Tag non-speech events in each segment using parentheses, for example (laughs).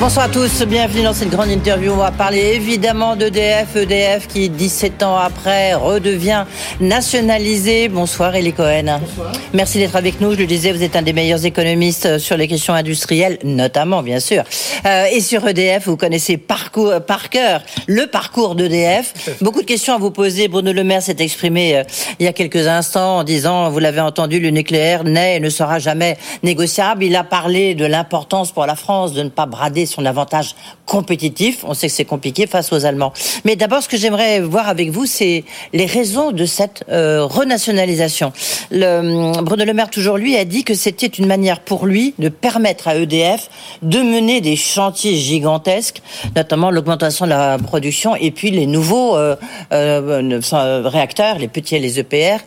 Bonsoir à tous, bienvenue dans cette grande interview. On va parler évidemment d'EDF, EDF qui 17 ans après redevient nationalisé. Bonsoir Elie Cohen. Bonsoir. Merci d'être avec nous. Je le disais, vous êtes un des meilleurs économistes sur les questions industrielles, notamment bien sûr. Euh, et sur EDF, vous connaissez parcours, par cœur le parcours d'EDF. (laughs) Beaucoup de questions à vous poser. Bruno Le Maire s'est exprimé euh, il y a quelques instants en disant, vous l'avez entendu, le nucléaire n'est et ne sera jamais négociable. Il a parlé de l'importance pour la France de ne pas brader son avantage compétitif. On sait que c'est compliqué face aux Allemands. Mais d'abord, ce que j'aimerais voir avec vous, c'est les raisons de cette euh, renationalisation. Le, Bruno Le Maire, toujours lui, a dit que c'était une manière pour lui de permettre à EDF de mener des chantiers gigantesques, notamment l'augmentation de la production et puis les nouveaux euh, euh, réacteurs, les petits et les EPR,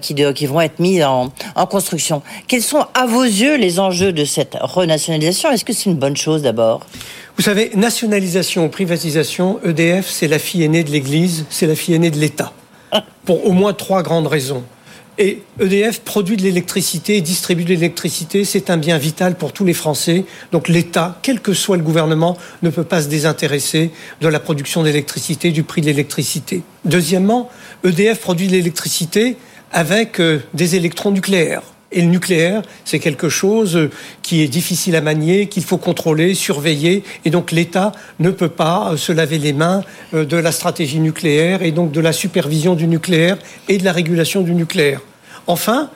qui, vont être mis en construction. Quels sont, à vos yeux, les enjeux de cette renationalisation? Est-ce que c'est une bonne chose d'abord? Vous savez, nationalisation, privatisation, EDF, c'est la fille aînée de l'Église, c'est la fille aînée de l'État. Pour au moins trois grandes raisons. Et EDF produit de l'électricité, distribue de l'électricité, c'est un bien vital pour tous les Français. Donc l'État, quel que soit le gouvernement, ne peut pas se désintéresser de la production d'électricité, du prix de l'électricité. Deuxièmement, EDF produit de l'électricité avec euh, des électrons nucléaires. Et le nucléaire, c'est quelque chose qui est difficile à manier, qu'il faut contrôler, surveiller. Et donc l'État ne peut pas se laver les mains euh, de la stratégie nucléaire et donc de la supervision du nucléaire et de la régulation du nucléaire. Enfin,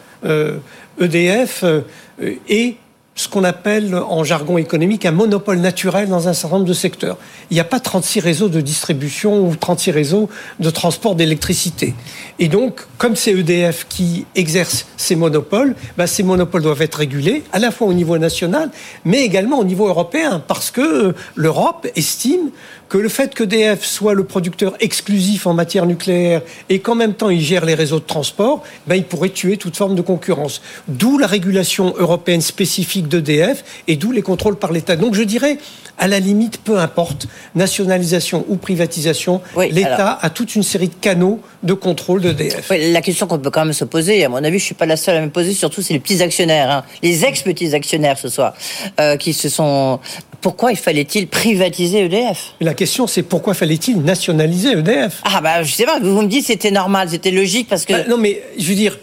EDF euh, e euh, est ce qu'on appelle en jargon économique un monopole naturel dans un certain nombre de secteurs. Il n'y a pas 36 réseaux de distribution ou 36 réseaux de transport d'électricité. Et donc, comme c'est EDF qui exerce ces monopoles, bah, ces monopoles doivent être régulés à la fois au niveau national, mais également au niveau européen, parce que euh, l'Europe estime que le fait qu'EDF soit le producteur exclusif en matière nucléaire et qu'en même temps il gère les réseaux de transport, ben, il pourrait tuer toute forme de concurrence. D'où la régulation européenne spécifique d'EDF et d'où les contrôles par l'État. Donc je dirais, à la limite, peu importe, nationalisation ou privatisation, l'État a toute une série de canaux de contrôle d'EDF. la question qu'on peut quand même se poser, à mon avis, je suis pas la seule à me poser, surtout c'est les petits actionnaires, hein. les ex-petits actionnaires ce soir, euh, qui se sont pourquoi il fallait-il privatiser EDF La question, c'est pourquoi fallait-il nationaliser EDF Ah bah je sais pas, vous me dites c'était normal, c'était logique parce que... Bah, non mais je veux dire,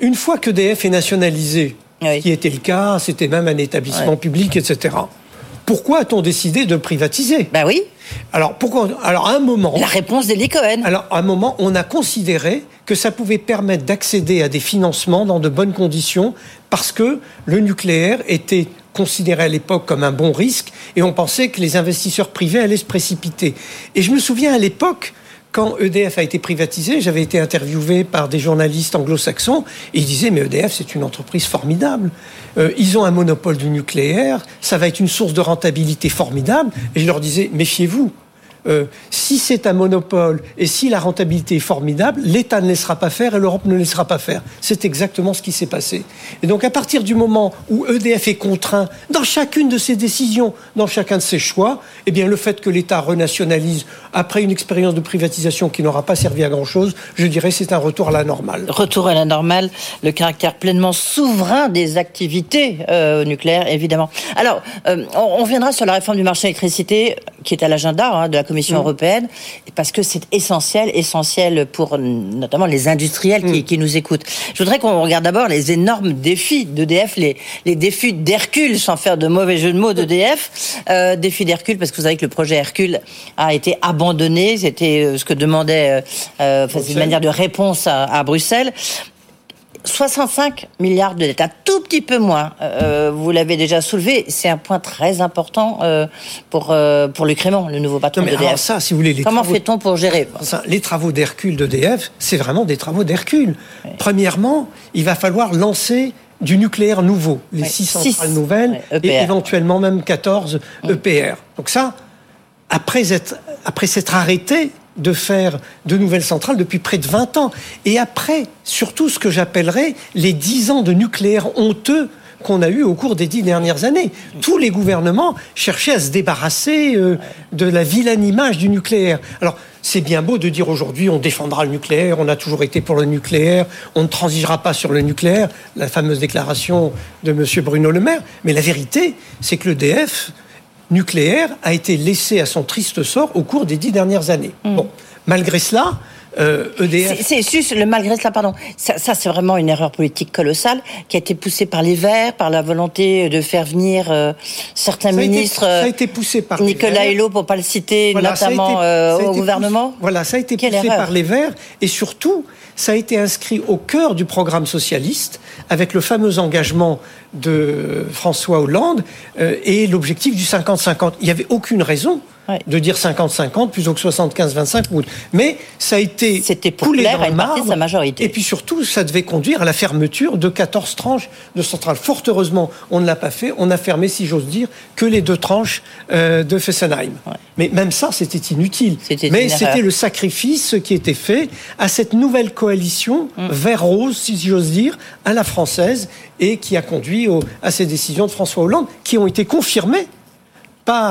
une fois qu'EDF est nationalisé, qui était le cas, c'était même un établissement public, etc. Pourquoi a-t-on décidé de privatiser? Ben oui. Alors pourquoi Alors à un moment. La réponse d'Elie Cohen. Alors à un moment, on a considéré que ça pouvait permettre d'accéder à des financements dans de bonnes conditions parce que le nucléaire était considéré à l'époque comme un bon risque et on pensait que les investisseurs privés allaient se précipiter. Et je me souviens à l'époque, quand EDF a été privatisé, j'avais été interviewé par des journalistes anglo-saxons et ils disaient mais EDF c'est une entreprise formidable. Euh, ils ont un monopole du nucléaire, ça va être une source de rentabilité formidable. Et je leur disais méfiez-vous. Euh, si c'est un monopole et si la rentabilité est formidable, l'État ne laissera pas faire et l'Europe ne laissera pas faire. C'est exactement ce qui s'est passé. Et donc à partir du moment où EDF est contraint dans chacune de ses décisions, dans chacun de ses choix, eh bien le fait que l'État renationalise après une expérience de privatisation qui n'aura pas servi à grand-chose, je dirais c'est un retour à la normale. Retour à la normale, le caractère pleinement souverain des activités euh, nucléaires, évidemment. Alors, euh, on, reviendra sur la réforme du marché d'électricité qui est à l'agenda hein, de la Commission mm. européenne, parce que c'est essentiel, essentiel pour notamment les industriels qui, mm. qui nous écoutent. Je voudrais qu'on regarde d'abord les énormes défis d'EDF, les, les défis d'Hercule, sans faire de mauvais jeu de mots d'EDF. Euh, défis d'Hercule, parce que vous savez que le projet Hercule a été abandonné, c'était euh, ce que demandait, euh, euh une manière de réponse à, à Bruxelles. 65 milliards de dettes, un tout petit peu moins. Euh, vous l'avez déjà soulevé, c'est un point très important euh, pour euh, pour Luc Raymond, le nouveau patron d'EDF. ça, si vous voulez, comment fait-on pour gérer Les travaux d'Hercule d'EDF, c'est vraiment des travaux d'Hercule. Premièrement, il va falloir lancer du nucléaire nouveau, les six centrales nouvelles et e éventuellement même 14 EPR. Donc ça, après être après s'être arrêté de faire de nouvelles centrales depuis près de 20 ans. Et après, surtout ce que j'appellerais les 10 ans de nucléaire honteux qu'on a eu au cours des dix dernières années. Tous les gouvernements cherchaient à se débarrasser euh, de la vilaine image du nucléaire. Alors, c'est bien beau de dire aujourd'hui on défendra le nucléaire, on a toujours été pour le nucléaire, on ne transigera pas sur le nucléaire, la fameuse déclaration de M. Bruno Le Maire. Mais la vérité, c'est que l'EDF nucléaire a été laissé à son triste sort au cours des dix dernières années. Mm. Bon, malgré cela, euh, EDF. C'est juste le malgré cela, pardon. Ça, ça c'est vraiment une erreur politique colossale qui a été poussée par les Verts, par la volonté de faire venir euh, certains ministres. ça a été poussé par Nicolas Hulot, pour pas le citer, notamment euh, au gouvernement. voilà, ça a été poussé par les Verts et surtout, ça a été inscrit au cœur du programme socialiste avec le fameux engagement de François Hollande et l'objectif du 50-50. Il n'y avait aucune raison de dire 50-50 plutôt que 75-25. Mais ça a été C'était coulé dans le marbre. Sa majorité. Et puis surtout, ça devait conduire à la fermeture de 14 tranches de centrales. Fort heureusement, on ne l'a pas fait. On a fermé, si j'ose dire, que les deux tranches euh, de Fessenheim. Mais même ça, c'était inutile. Mais c'était le sacrifice qui était fait à cette nouvelle coalition mm. vert rose, si j'ose dire, à la française, et qui a conduit à ces décisions de François Hollande, qui ont été confirmées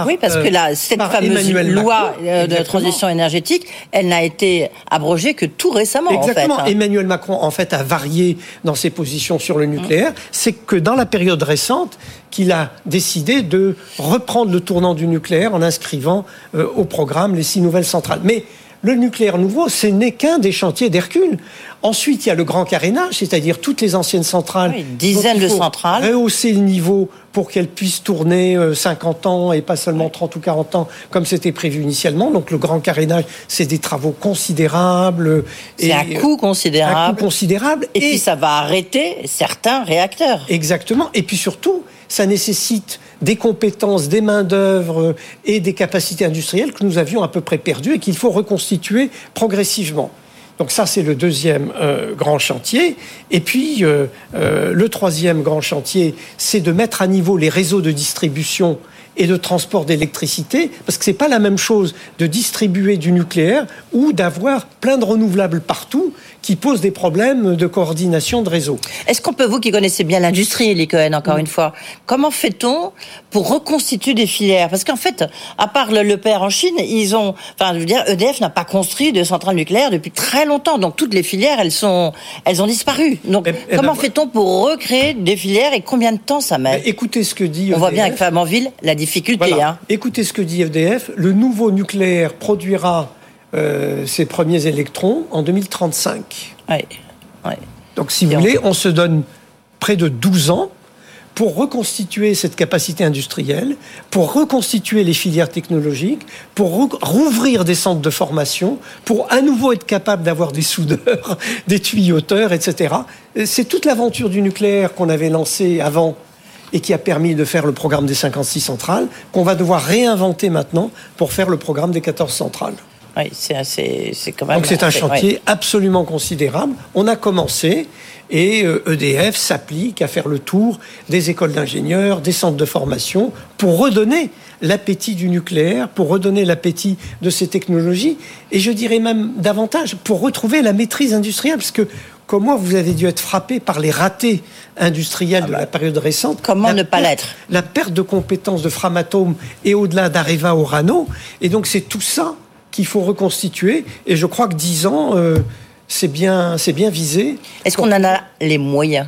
oui, parce que là, cette fameuse loi euh, de transition énergétique, elle n'a été abrogée que tout récemment. Exactement. En fait, hein. Emmanuel Macron, en fait, a varié dans ses positions sur le nucléaire. C'est que dans la période récente, qu'il a décidé de reprendre le tournant du nucléaire en inscrivant euh, au programme les six nouvelles centrales. Mais le nucléaire nouveau, ce n'est qu'un des chantiers d'Hercule. Ensuite, il y a le grand carénage, c'est-à-dire toutes les anciennes centrales. Oui, dizaines de centrales. Rehausser le niveau pour qu'elles puissent tourner 50 euh, ans et pas seulement 30 ou 40 ans comme c'était prévu initialement. Donc le grand carénage, c'est des travaux considérables. C'est un coût considérable. Un coût considérable. Et, et puis ça va arrêter certains réacteurs. Exactement. Et puis surtout, ça nécessite des compétences, des mains-d'œuvre et des capacités industrielles que nous avions à peu près perdues et qu'il faut reconstituer progressivement. Donc ça, c'est le deuxième euh, grand chantier. Et puis, euh, euh, le troisième grand chantier, c'est de mettre à niveau les réseaux de distribution et de transport d'électricité, parce que c'est pas la même chose de distribuer du nucléaire ou d'avoir plein de renouvelables partout qui posent des problèmes de coordination de réseau. Est-ce qu'on peut, vous qui connaissez bien l'industrie, Cohen, encore une fois, comment fait-on pour reconstituer des filières? Parce qu'en fait, à part le, père en Chine, ils ont, enfin, je veux dire, EDF n'a pas construit de centrales nucléaires depuis très longtemps, donc toutes les filières, elles sont, elles ont disparu. Donc, eh, eh comment ben, fait-on pour recréer des filières et combien de temps ça met? Écoutez ce que dit. On voit bien avec Flamanville la Hein. Écoutez ce que dit EDF. Le nouveau nucléaire produira euh, ses premiers électrons en 2035. Donc, si vous voulez, on se donne près de 12 ans pour reconstituer cette capacité industrielle, pour reconstituer les filières technologiques, pour rouvrir des centres de formation, pour à nouveau être capable d'avoir des soudeurs, (laughs) des tuyauteurs, etc. C'est toute l'aventure du nucléaire qu'on avait lancée avant et qui a permis de faire le programme des 56 centrales, qu'on va devoir réinventer maintenant pour faire le programme des 14 centrales. Oui, c'est quand même. Donc c'est un chantier absolument considérable. On a commencé et EDF e s'applique à faire le tour des écoles d'ingénieurs, des centres de formation pour redonner l'appétit du nucléaire, pour redonner l'appétit de ces technologies et je dirais même davantage pour retrouver la maîtrise industrielle parce que comme moi, vous avez dû être frappé par les ratés industriels de ah la bah, période récente. Comment ne pas l'être La perte de compétences de Framatome et au-delà d'Areva Orano. Et donc, c'est tout ça qu'il faut reconstituer. Et je crois que 10 ans, euh, c'est bien, c'est bien visé. Est-ce qu'on en a les moyens?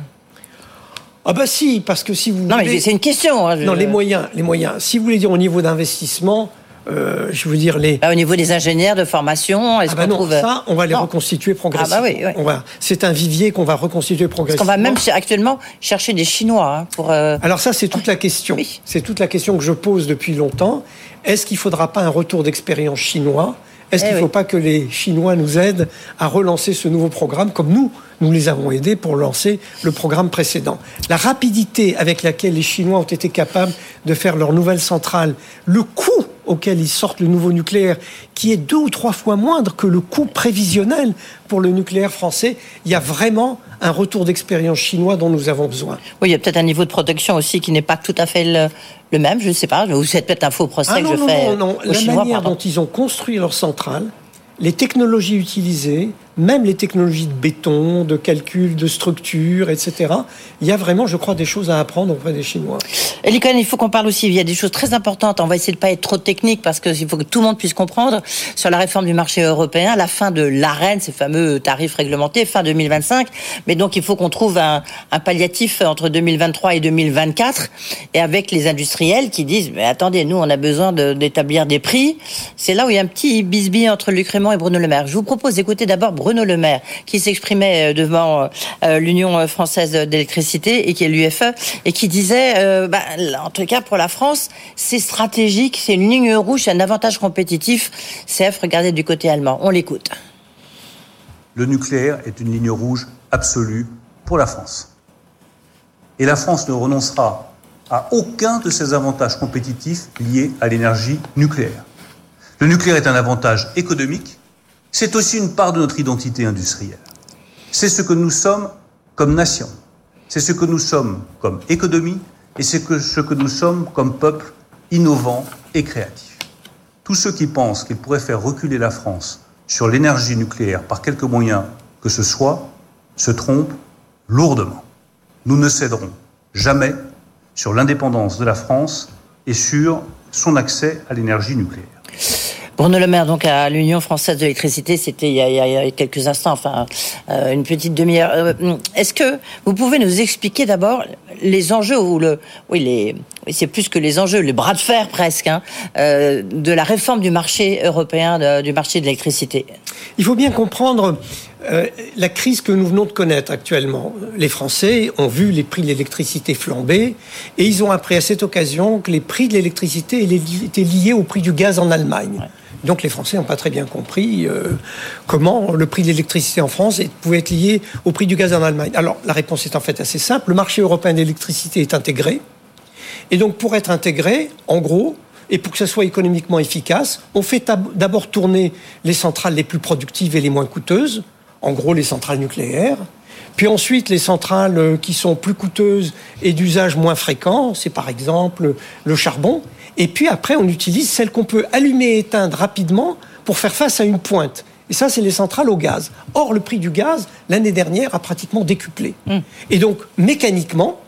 Ah bah si, parce que si vous non, mais c'est une question. Hein, non, les moyens, les moyens. Si vous voulez dire au niveau d'investissement, euh, je veux dire les. Bah, au niveau des ingénieurs de formation, est-ce ah bah qu'on trouve ça On va les reconstituer progressivement. Ah bah oui, oui. C'est un vivier qu'on va reconstituer progressivement. Parce qu'on va même actuellement chercher des Chinois hein, pour. Euh, Alors ça, c'est toute la (laughs) question. C'est toute la question que je pose depuis longtemps. Est-ce qu'il ne faudra pas un retour d'expérience chinois? Est-ce qu'il ne eh faut pas que les Chinois nous aident à relancer ce nouveau programme comme nous nous les avons aidés pour lancer le programme précédent? La rapidité avec laquelle les Chinois ont été capables de faire leur nouvelle centrale, le coût auquel ils sortent le nouveau nucléaire, qui est deux ou trois fois moindre que le coût prévisionnel pour le nucléaire français, il y a vraiment un retour d'expérience chinois dont nous avons besoin. Oui, il y a peut-être un niveau de protection aussi qui n'est pas tout à fait le, même, je ne sais pas, ou c'est peut-être un faux procès ah que je non, fais. Non, non, la manière dont ils ont construit leur centrale, les technologies utilisées, même les technologies de béton, de calcul, de structure, etc. Il y a vraiment, je crois, des choses à apprendre auprès des Chinois. Elikon, il faut qu'on parle aussi, il y a des choses très importantes. On va essayer de pas être trop technique parce qu'il faut que tout le monde puisse comprendre sur la réforme du marché européen, la fin de l'arène, ces fameux tarifs réglementés, fin 2025. Mais donc, il faut qu'on trouve un, un, palliatif entre 2023 et 2024 et avec les industriels qui disent, mais attendez, nous, on a besoin d'établir des prix. C'est là où il y a un petit bisbille entre Luc Raymond et Bruno Le Maire. Je vous propose d'écouter d'abord Bruno Le Maire, qui s'exprimait euh, devant euh, l'Union française d'électricité et qui est l'UFE, et qui disait, euh, bah, en tout cas pour la France, c'est stratégique, c'est une ligne rouge, c'est un avantage compétitif. CF, regardez du côté allemand. On l'écoute. Le nucléaire est une ligne rouge absolue pour la France. Et la France ne renoncera à aucun de ces avantages compétitifs liés à l'énergie nucléaire. Le nucléaire est un avantage économique, c'est aussi une part de notre identité industrielle. C'est ce que nous sommes comme nation, c'est ce que nous sommes comme économie et c'est ce que nous sommes comme peuple innovant et créatif. Tous ceux qui pensent qu'ils pourraient faire reculer la France sur l'énergie nucléaire par quelque moyen que ce soit se trompent lourdement. Nous ne céderons jamais sur l'indépendance de la France et sur son accès à l'énergie nucléaire. Bruno Le Maire, donc à l'Union française de l'électricité, c'était il, y a quelques instants, enfin euh, une petite demi-heure. Euh, est-ce que vous pouvez nous expliquer d'abord les enjeux ou le, oui, les, c'est plus que les enjeux, les bras de fer presque, hein, euh, de la réforme du marché européen, du marché de l'électricité? Il faut bien comprendre la crise que nous venons de connaître actuellement. Les Français ont vu les prix de l'électricité flamber et ils ont appris à cette occasion que les prix de l'électricité étaient liés au prix du gaz en Allemagne. Donc les Français n'ont pas très bien compris euh, comment le prix de l'électricité en France pouvait être lié au prix du gaz en Allemagne. Alors la réponse est en fait assez simple. Le marché européen d'électricité est intégré. Et donc pour être intégré, en gros, et pour que ça soit économiquement efficace, on fait d'abord tourner les centrales les plus productives et les moins coûteuses, en gros les centrales nucléaires. Puis ensuite, les centrales euh, qui sont plus coûteuses et d'usage moins fréquent, c'est par exemple le charbon. Et puis après, on utilise celles qu'on peut allumer et éteindre rapidement pour faire face à une pointe. Et ça, c'est les centrales au gaz. Or, le prix du gaz, l'année dernière, a pratiquement décuplé. Hmm. Et donc, mécaniquement,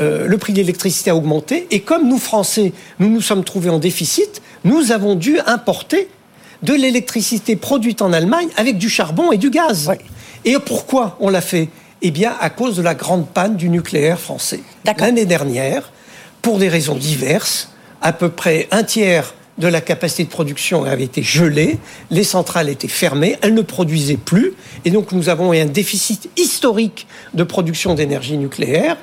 euh, le prix de l'électricité a augmenté. Et comme nous, Français, nous nous sommes trouvés en déficit, nous avons dû importer de l'électricité produite en Allemagne avec du charbon et du gaz. Et pourquoi on l'a fait? Eh bien, à cause de la grande panne du nucléaire français. L'année dernière, pour des raisons diverses, à peu près un tiers de la capacité de production avait été gelée, les centrales étaient fermées, elles ne produisaient plus, et donc nous avons eu un déficit historique de production d'énergie nucléaire,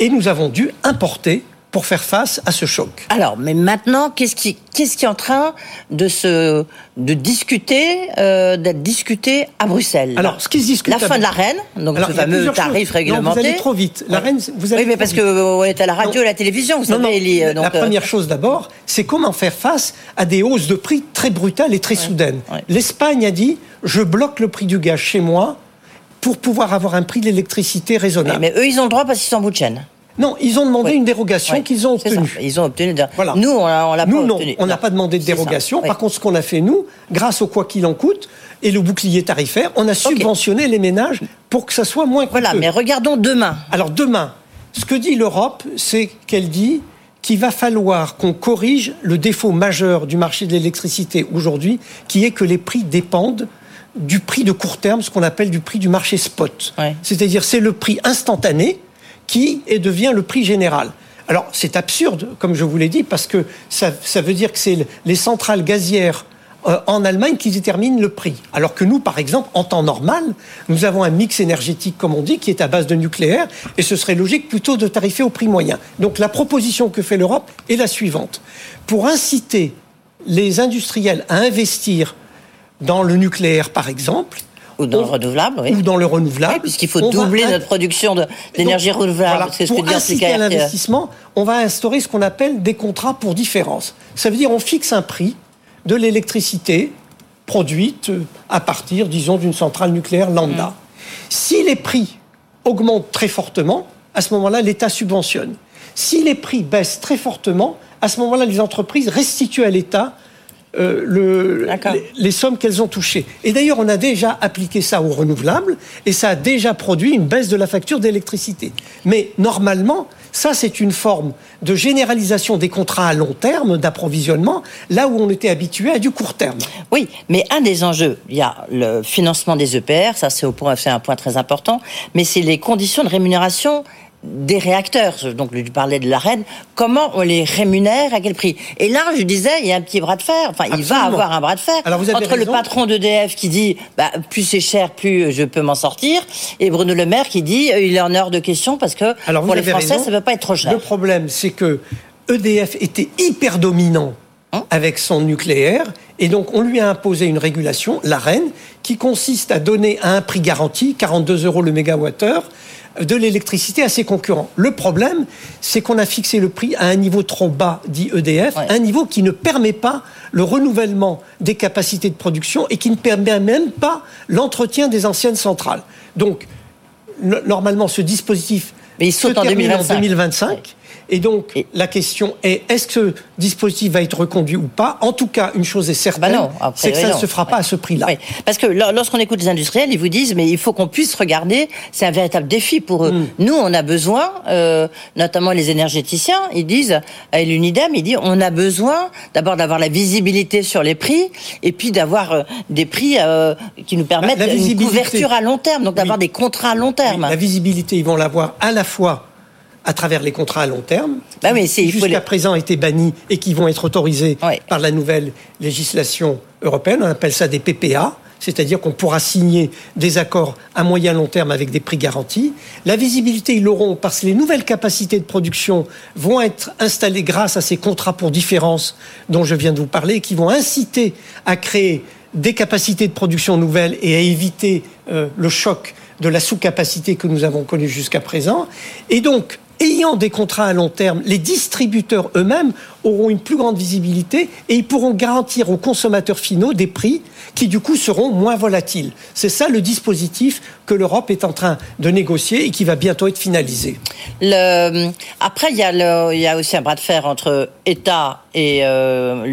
et nous avons dû importer pour faire face à ce choc. Alors, mais maintenant, qu'est-ce qui, qu'est-ce qui est en train de se, de discuter, euh, d'être discuté à Bruxelles? Alors, ce qui se discute. La fin de la reine, donc ce fameux tarif réglementé. Non, vous allez trop vite. La reine, vous allez Oui, mais parce que on est à la radio, et à la télévision, vous savez, non, La euh, première chose d'abord, c'est comment faire face à des hausses de prix très brutales et très soudaines. L'Espagne a dit, je bloque le prix du gaz chez moi pour pouvoir avoir un prix de l'électricité raisonnable. mais eux, ils ont le droit parce qu'ils sont en bout de chaîne. Non, ils ont demandé une dérogation qu'ils ont obtenue. Ils ont obtenu. Voilà. Nous, on l'a pas nous, non, on n'a pas demandé de dérogation. Par contre, ce qu'on a fait nous, grâce au quoi qu'il en coûte et le bouclier tarifaire, on a subventionné les ménages pour que ça soit moins coûteux. Voilà, mais regardons demain. Alors demain, ce que dit l'Europe, c'est qu'elle dit qu'il va falloir qu'on corrige le défaut majeur du marché de l'électricité aujourd'hui, qui est que les prix dépendent du prix de court terme, ce qu'on appelle du prix du marché spot. C'est-à-dire c'est le prix instantané qui devient le prix général. Alors c'est absurde, comme je vous l'ai dit, parce que ça, veut dire que c'est les centrales gazières euh, en Allemagne qui déterminent le prix. Alors que nous, par exemple, en temps normal, nous avons un mix énergétique, comme on dit, qui est à base de nucléaire, et ce serait logique plutôt de tarifer au prix moyen. Donc la proposition que fait l'Europe est la suivante. Pour inciter les industriels à investir dans le nucléaire, par exemple, ou dans le renouvelable, oui. Ou dans le renouvelable. Puisqu'il faut doubler notre production d'énergie renouvelable. ce pour inciter à l'investissement, on va instaurer ce qu'on appelle des contrats pour différence. Ça veut dire on fixe un prix de l'électricité produite à partir, disons, d'une centrale nucléaire lambda. Mm. Si les prix augmentent très fortement, à ce moment-là, l'État subventionne. Si les prix baissent très fortement, à ce moment-là, les entreprises restituent à l'État euh, le, les, sommes qu'elles ont touchées. Et d'ailleurs, on a déjà appliqué ça aux renouvelables et ça a déjà produit une baisse de la facture d'électricité. Mais normalement, ça, c'est une forme de généralisation des contrats à long terme d'approvisionnement, là où on était habitué à du court terme. Oui, mais un des enjeux, il y a le financement des EPR, ça c'est un point très important, mais c'est les conditions de rémunération des réacteurs. Donc, je parlais de la reine. Comment on les rémunère À quel prix? Et là, je disais, il y a un petit bras de fer. Enfin, il va avoir un bras de fer entre le patron d'EDF qui dit, bah, plus c'est cher, plus je peux m'en sortir, et Bruno Le Maire qui dit, euh, il est en heure de question parce que pour les Français, ça ne peut pas être trop cher. Le problème, c'est que EDF était hyper dominant hein? avec son nucléaire. Et donc, on lui a imposé une régulation, la reine, qui consiste à donner à un prix garanti, 42 euros le mégawattheure, de l'électricité à ses concurrents. Le problème, c'est qu'on a fixé le prix à un niveau trop bas, dit EDF, un niveau qui ne permet pas le renouvellement des capacités de production et qui ne permet même pas l'entretien des anciennes centrales. Donc, normalement, ce dispositif Mais il saute en 2025. Et donc, la question est, est-ce que ce dispositif va être reconduit ou pas? En tout cas, une chose est certaine, bah c'est que ça ne se fera pas à ce prix-là. Parce que lorsqu'on écoute les industriels, ils vous disent, mais il faut qu'on puisse regarder, c'est un véritable défi pour eux. Mm. Nous, on a besoin, euh, notamment les énergéticiens, ils disent, à l'UNIDEM, ils disent, on a besoin d'abord d'avoir la visibilité sur les prix, et puis d'avoir euh, des prix euh, qui nous permettent une couverture à long terme, donc d'avoir des contrats à long terme. la visibilité, ils vont l'avoir à la fois à travers les contrats à long terme, bah qui jusqu'à présent été bannis et qui vont être autorisés par la nouvelle législation européenne. On appelle ça des PPA, c'est-à-dire qu'on pourra signer des accords à moyen long terme avec des prix garantis. La visibilité, ils l'auront parce que les nouvelles capacités de production vont être installées grâce à ces contrats pour différence dont je viens de vous parler, qui vont inciter à créer des capacités de production nouvelles et à éviter euh, le choc de la sous-capacité que nous avons connue jusqu'à présent. Et donc, ayant des contrats à long terme, les distributeurs eux-mêmes auront une plus grande visibilité et ils pourront garantir aux consommateurs finaux des prix qui du coup seront moins volatiles. C'est ça le dispositif que l'Europe est en train de négocier et qui va bientôt être finalisé. Après, il y, a aussi un bras de fer entre État et euh,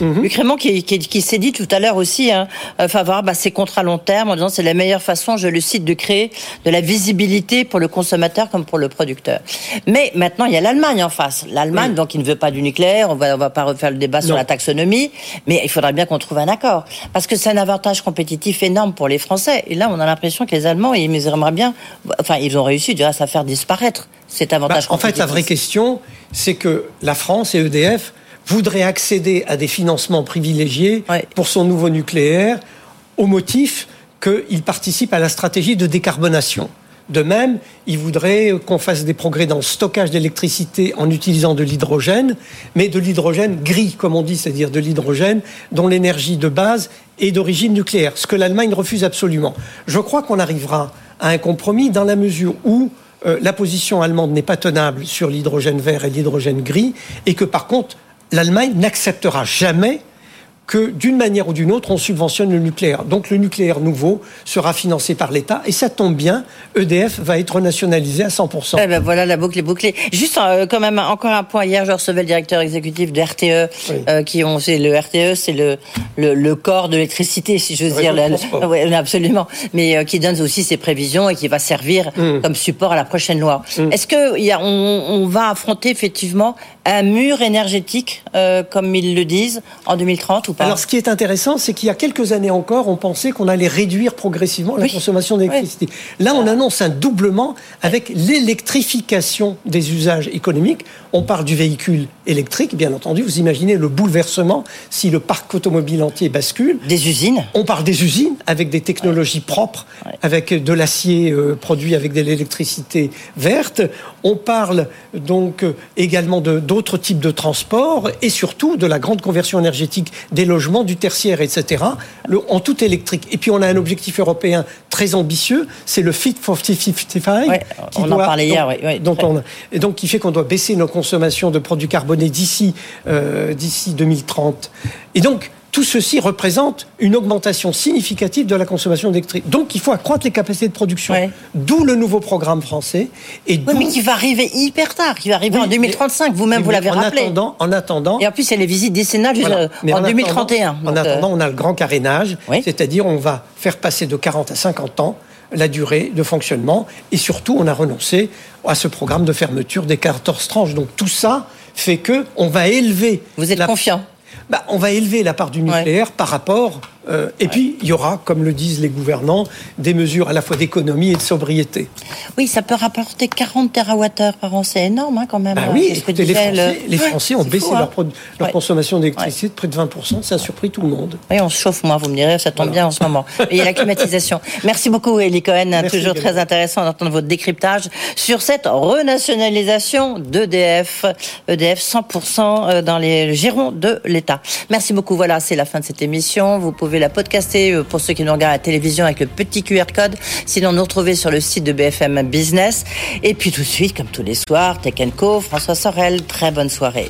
Mmh. Luc qui, qui, s'est dit tout à l'heure aussi hein, euh, favorable à ces contrats long terme en disant c'est la meilleure façon, je le cite, de créer de la visibilité pour le consommateur comme pour le producteur. Mais maintenant il y a l'Allemagne en face. L'Allemagne donc il ne veut pas du nucléaire. On va on va pas refaire le débat sur la taxonomie, mais il faudrait bien qu'on trouve un accord parce que c'est un avantage compétitif énorme pour les Français. Et là on a l'impression que les Allemands ils aimeraient bien, enfin ils ont réussi grâce à faire disparaître cet avantage. Bah, en fait la vraie question c'est que la France et EDF voudrait accéder à des financements privilégiés pour son nouveau nucléaire au motif qu'il participe à la stratégie de décarbonation. De même, il voudrait qu'on fasse des progrès dans le stockage d'électricité en utilisant de l'hydrogène, mais de l'hydrogène gris, comme on dit, c'est-à-dire de l'hydrogène dont l'énergie de base est d'origine nucléaire, ce que l'Allemagne refuse absolument. Je crois qu'on arrivera à un compromis dans la mesure où euh, la position allemande n'est pas tenable sur l'hydrogène vert et l'hydrogène gris, et que par contre, l'Allemagne n'acceptera jamais que d'une manière ou d'une autre, on subventionne le nucléaire. Donc le nucléaire nouveau sera financé par l'État et ça tombe bien, EDF va être nationalisé à 100%. Eh ben voilà, la boucle est bouclée. Juste euh, quand même encore un point. Hier, je recevais le directeur exécutif de RTE, euh, qui ont, c'est le RTE, c'est le, le, corps de l'électricité, si je veux dire. Absolument. Mais euh, qui donne aussi ses prévisions et qui va servir mm. comme support à la prochaine loi. Mm. Est-ce que y a, on, on, va affronter effectivement un mur énergétique, comme ils le disent, en 2030 ou alors, ce qui est intéressant, c'est qu'il y a quelques années encore, on pensait qu'on allait réduire progressivement la consommation d'électricité. Là, on annonce un doublement avec l'électrification des usages économiques. On parle du véhicule électrique, bien entendu. Vous imaginez le bouleversement si le parc automobile entier bascule. Des usines. On parle des usines avec des technologies propres, avec de l'acier euh, produit avec de l'électricité verte. On parle donc euh, également d'autres types de transports et surtout de la grande conversion énergétique des logements, du tertiaire, etc., en tout électrique. Et puis on a un objectif européen très ambitieux, c'est le Fit for 55. on en parlait hier, oui. et donc qui fait qu'on doit baisser nos consommations de produits carbonés d'ici euh, d'ici 2030. Et donc tout ceci représente une augmentation significative de la consommation d'électricité. Donc il faut accroître les capacités de production. D'où le nouveau programme français. Et oui, mais qui va arriver hyper tard, qui va arriver en 2035. Vous-même, vous l'avez rappelé. Attendant, en attendant. Et en plus, il y a les visites décennales en, 2031. en euh, attendant, on a le grand carénage, c'est-à-dire on va faire passer de 40 à 50 ans la durée de fonctionnement. Et surtout, on a renoncé à ce programme de fermeture des 14 tranches. Donc tout ça fait que on va élever. Vous êtes confiant bah, on va élever la part du nucléaire par rapport. Euh, et puis, il y aura, comme le disent les gouvernants, des mesures à la fois d'économie et de sobriété. Oui, ça peut rapporter 40 TWh par an. C'est énorme, hein, quand même. Bah oui, les Français, ont baissé leur, hein. consommation d'électricité de près de 20%. Ça a surpris tout le monde. Oui, on se chauffe, moi, vous me direz, ça tombe bien en ce moment. (laughs) il y a la climatisation. Merci beaucoup, Elie Cohen. toujours très intéressant d'entendre votre décryptage sur cette renationalisation d'EDF. EDF 100% dans les gérants de l'État. Merci beaucoup. Voilà, c'est la fin de cette émission. Vous pouvez la podcaster euh, pour ceux qui nous regardent à la télévision avec le petit QR code. Sinon, nous retrouver sur le site de BFM Business. Et puis tout de suite, comme tous les soirs, Tech Co, François Sorel. Très bonne soirée.